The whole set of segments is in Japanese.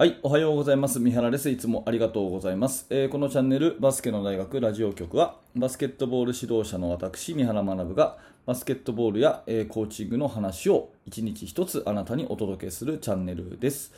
はい、おはようございます。三原です。いつもありがとうございます。えー、このチャンネル、バスケの大学ラジオ局は、バスケットボール指導者の私、三原学が、バスケットボールや、えー、コーチングの話を一日一つあなたにお届けするチャンネルです。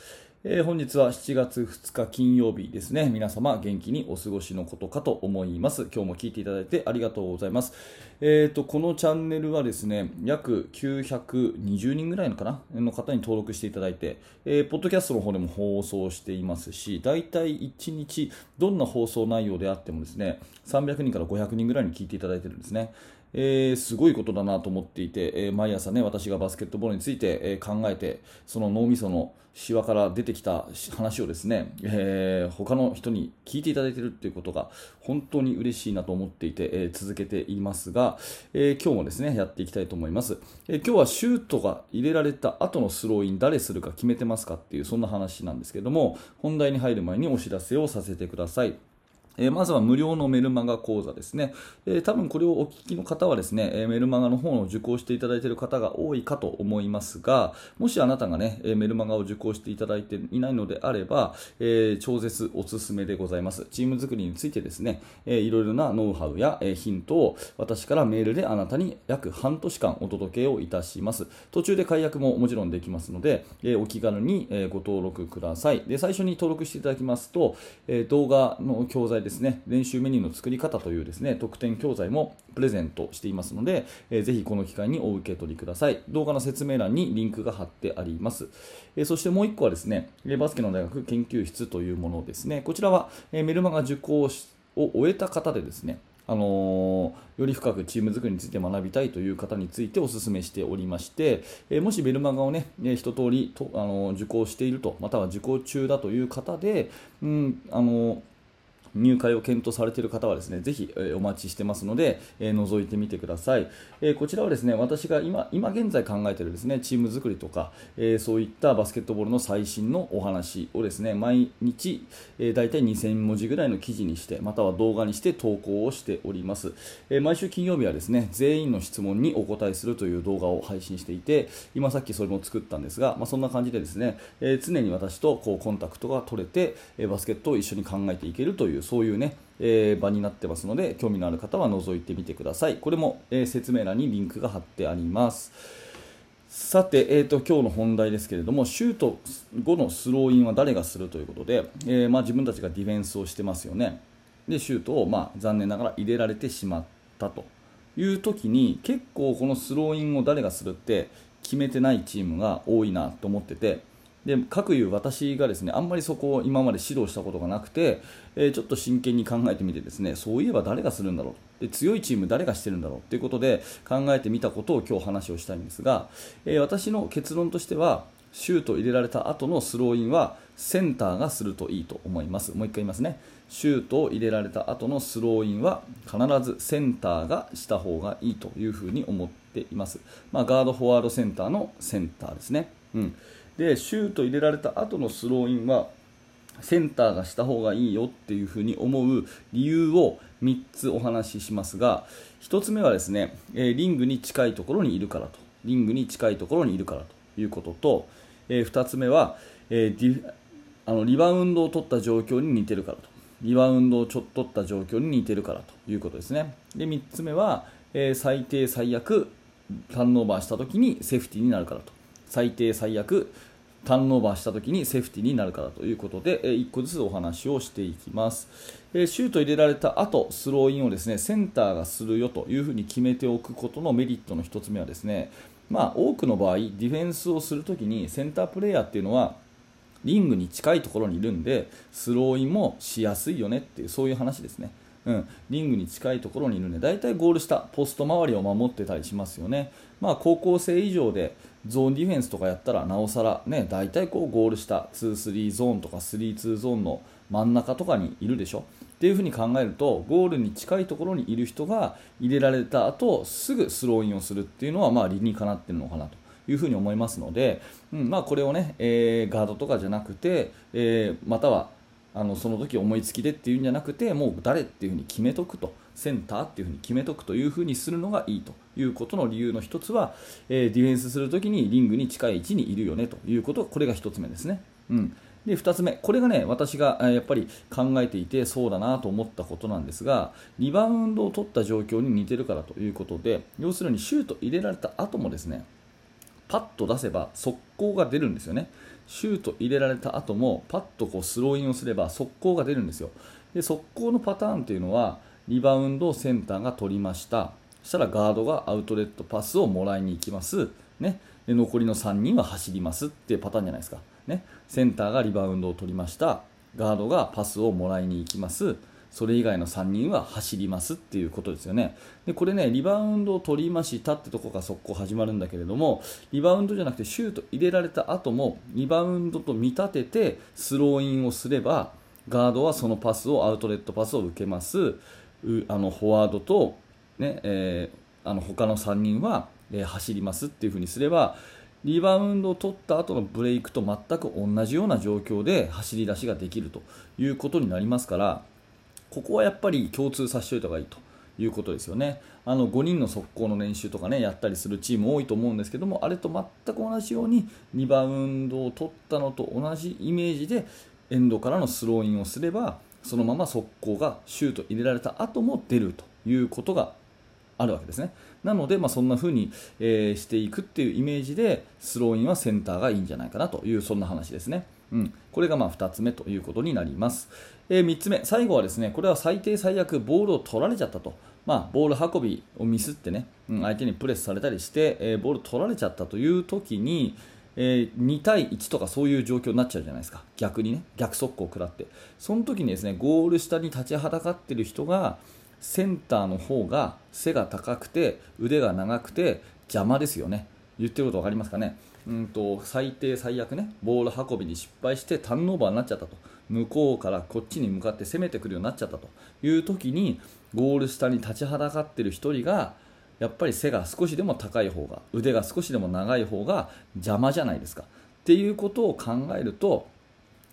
えー、本日は7月2日金曜日ですね。皆様元気にお過ごしのことかと思います。今日も聞いていただいてありがとうございます。えーと、このチャンネルはですね、約920人ぐらいのかな？の方に登録していただいて、えー、ポッドキャストの方でも放送していますし、大体1日どんな放送内容であってもですね、300人から500人ぐらいに聞いていただいてるんですね。えー、すごいことだなと思っていて、えー、毎朝ね、私がバスケットボールについて、えー、考えて、その脳みそのシワから出てきた話をですね、えー、他の人に聞いていただいているということが本当に嬉しいなと思っていて、え、続けていますが、え、今日もですね、やっていきたいと思います、え今日はシュートが入れられた後のスローイン誰するか決めてますかっていうそんな話なんですけども、本題に入る前にお知らせをさせてください。えまずは無料のメルマガ講座ですね、えー、多分これをお聞きの方はですね、えメルマガの方を受講していただいている方が多いかと思いますが、もしあなたがね、えメルマガを受講していただいていないのであれば、えー、超絶おすすめでございます。チーム作りについてですね、えー、いろいろなノウハウや、えヒントを私からメールであなたに約半年間お届けをいたします。途中で解約ももちろんできますので、えお気軽に、えご登録ください。で、最初に登録していただきますと、え動画の教材ですね、練習メニューの作り方というですね、特典教材もプレゼントしていますので、えー、ぜひこの機会にお受け取りください。動画の説明欄にリンクが貼ってあります。え、そしてもう1個はですね、バスケの大学研究室というものですね。こちらは、え、メルマガ受講を終えた方でですね、あのー、より深くチーム作りについて学びたいという方についてお勧めしておりまして、えー、もしベルマガをね、えー、一通りと、あの受講していると、または受講中だという方で、うんあの入会を検討されている方はですね、ぜひ、えお待ちしてますので、え覗いてみてください。えこちらはですね、私が今今現在考えているですね、チーム作りとか、えそういったバスケットボールの最新のお話をですね、毎日、え大体2000文字ぐらいの記事にして、または動画にして投稿をしております。え毎週金曜日はですね、全員の質問にお答えするという動画を配信していて、今さっきそれも作ったんですが、まあ、そんな感じでですね、え常に私とこうコンタクトが取れて、えバスケットを一緒に考えていけるというそういうね、えー、場になってますので興味のある方は覗いてみてください。これも、えー、説明欄にリンクが貼ってあります。さて、えーと、今日の本題ですけれどもシュート後のスローインは誰がするということで、えー、まあ、自分たちがディフェンスをしてますよね。でシュートを、まあ、残念ながら入れられてしまったという時に結構このスローインを誰がするって決めてないチームが多いなと思っててで各いう私がですねあんまりそこを今まで指導したことがなくて、えー、ちょっと真剣に考えてみてですねそういえば誰がするんだろうで強いチーム誰がしてるんだろうということで考えてみたことを今日話をしたいんですが、えー、私の結論としてはシュート入れられた後のスローインはセンターがするといいと思います。もう一回言いますね。シュートを入れられた後のスローインは必ずセンターがした方がいいというふうに思っています、まあ、ガードフォワードセンターのセンターですね、うん。でシュート入れられた後のスローインはセンターがした方がいいよっていうふうに思う理由を3つお話ししますが1つ目はですね、えリングに近いところにいるからと。リングに近いところにいるからということと、え2つ目は、えあのリバウンドを取った状況に似てるからと。リバウンドをちょっと取った状況に似てるからということですね。で3つ目は、え最低最悪ターンオーバーした時にセーフティーになるからと。最低最悪ターンオーバーした時にセーフティーになるからということで、え1個ずつお話をしていきます、えシュート入れられた後スローインをですねセンターがするよというふうに決めておくことのメリットの1つ目はですねまあ、多くの場合ディフェンスをするときにセンタープレーヤーっていうのはリングに近いところにいるんでスローインもしやすいよねっていうそういう話ですね。うん、リングに近いところにいるんで大体ゴール下ポスト周りを守ってたりしますよね、まあ、高校生以上でゾーンディフェンスとかやったらなおさら、ね、大体こうゴール下2-3ゾーンとか3-2ゾーンの真ん中とかにいるでしょ。っていうふうに考えるとゴールに近いところにいる人が入れられた後すぐスローインをするっていうのはまあ理にかなってるのかなと。いうふうに思いますので、うんまあ、これをね、えー、ガードとかじゃなくて、えー、またはあのその時思いつきでっていうんじゃなくてもう誰っていうふうに決めとくとセンターっていうふうに決めとくというふうにするのがいいということの理由の1つは、えー、ディフェンスするときにリングに近い位置にいるよねということこれが1つ目ですね。うんで2つ目、これがね私がやっぱり考えていてそうだなと思ったことなんですがリバウンドを取った状況に似てるからということで要するにシュート入れられた後もですねパッと出せば速攻が出るんですよね。シュート入れられた後もパッとこうスローインをすれば速攻が出るんですよ。で速攻のパターンというのはリバウンドをセンターが取りました。そしたらガードがアウトレットパスをもらいに行きます、ね、で残りの3人は走ります。っていうパターンじゃないですか、ね、センターがリバウンドを取りました。ガードがパスをもらいに行きます。それ以外の3人は走りますっていうことですよね。でこれね、リバウンドを取りましたってとこが速攻始まるんだけれども、リバウンドじゃなくてシュート入れられた後も、リバウンドと見立ててスローインをすれば、ガードはそのパスをアウトレットパスを受けます。あのフォワードと、ねえー、あの他の3人は、え、走りますっていう風にすればリバウンドを取った後のブレイクと全く同じような状況で走り出しができるということになりますからここはやっぱり共通させておいた方がいいということですよねあの5人の速攻の練習とかねやったりするチーム多いと思うんですけどもあれと全く同じようにリバウンドを取ったのと同じイメージでエンドからのスローインをすればそのまま速攻がシュート入れられた後も出るということがあるわけですね。なので、まあ、そんな風に、えー、していくっていうイメージでスローインはセンターがいいんじゃないかなというそんな話ですね。うん、これがまあ2つ目ということになります、えー、3つ目、最後はですねこれは最低最悪ボールを取られちゃったと、まあ、ボール運びをミスってね、うん、相手にプレスされたりして、えー、ボール取られちゃったという時に、えー、2対1とかそういう状況になっちゃうじゃないですか、逆にね、逆速攻を食らって、その時にですねゴール下に立ちはだかっている人が、センターの方が背が高くて、腕が長くて邪魔ですよね、言ってること分かりますかね、うんと最低、最悪ね、ボール運びに失敗してターンオーバーになっちゃったと、向こうからこっちに向かって攻めてくるようになっちゃったという時に、ゴール下に立ちはだかっている1人が、やっぱり背が少しでも高い方が腕が少しでも長い方が邪魔じゃないですかっていうことを考えると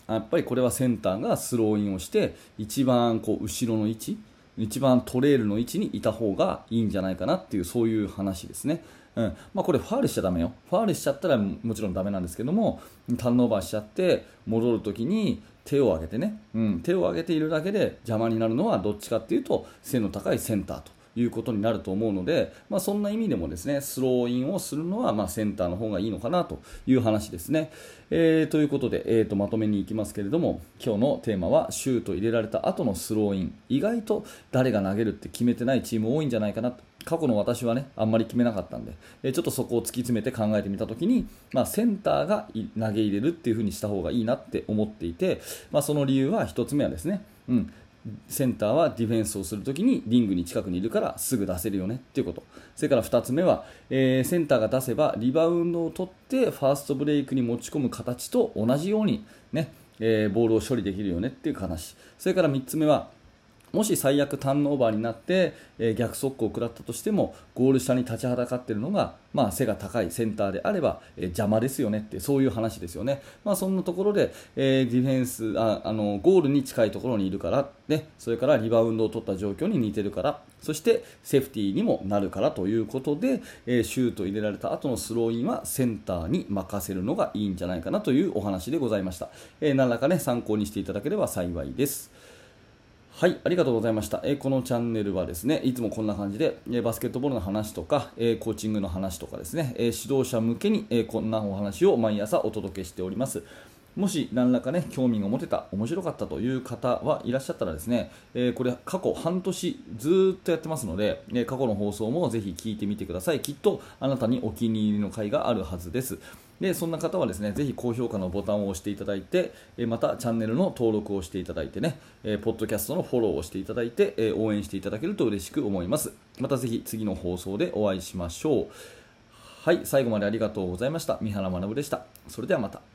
やっぱりこれはセンターがスローインをして一番こう後ろの位置一番トレールの位置にいた方がいいんじゃないかなっていうそういう話ですね。うん。まあ、これファールしちゃだめよ。ファールしちゃったらもちろんだめなんですけども、ターンオーバーしちゃって戻るときに手を上げてね、うん、手を上げているだけで邪魔になるのはどっちかっていうと背の高いセンターと。いうことになると思うので、まあ、そんな意味でもですねスローインをするのはまセンターの方がいいのかなという話ですね。えー、ということで、えー、とまとめに行きますけれども今日のテーマはシュート入れられた後のスローイン。意外と誰が投げるって決めてないチーム多いんじゃないかなと。過去の私はねあんまり決めなかったんで、えちょっとそこを突き詰めて考えてみたときに、まあ、センターが投げ入れるっていう風にした方がいいなって思っていて、まあ、その理由は1つ目はですね、うん、センターはディフェンスをするときにリングに近くにいるからすぐ出せるよねっていうこと。それから2つ目は、えー、センターが出せばリバウンドを取ってファーストブレイクに持ち込む形と同じようにね、えー、ボールを処理できるよねっていう話。それから3つ目はもし最悪ターンオーバーになって、えー、逆速攻を食らったとしてもゴール下に立ちはだかっているのが、まあ、背が高いセンターであれば、えー、邪魔ですよねってそういう話ですよね、まあ、そんなところで、えー、ディフェンスああのゴールに近いところにいるから、ね、それからリバウンドを取った状況に似てるから。そしてセーフティーにもなるからということで、えシュート入れられた後のスローインはセンターに任せるのがいいんじゃないかなというお話でございました、え何らか、ね、参考にしていただければ幸いです。はい、ありがとうございました。えー、このチャンネルはですね、いつもこんな感じで、えー、バスケットボールの話とか、えー、コーチングの話とかですね、え指導者向けに、えこんなお話を毎朝お届けしております。もし何らかね興味が持てた面白かったという方はいらっしゃったらですね、え、これ過去半年ずっとやってますので、え、過去の放送もぜひ聞いてみてくださいきっとあなたにお気に入りの回があるはずですでそんな方はですねぜひ高評価のボタンを押していただいて、えまたチャンネルの登録をしていただいてね、えポッドキャストのフォローをしていただいて、え応援していただけると嬉しく思います。またぜひ次の放送でお会いしましょう。はい最後までありがとうございました。三原学でした。それではまた。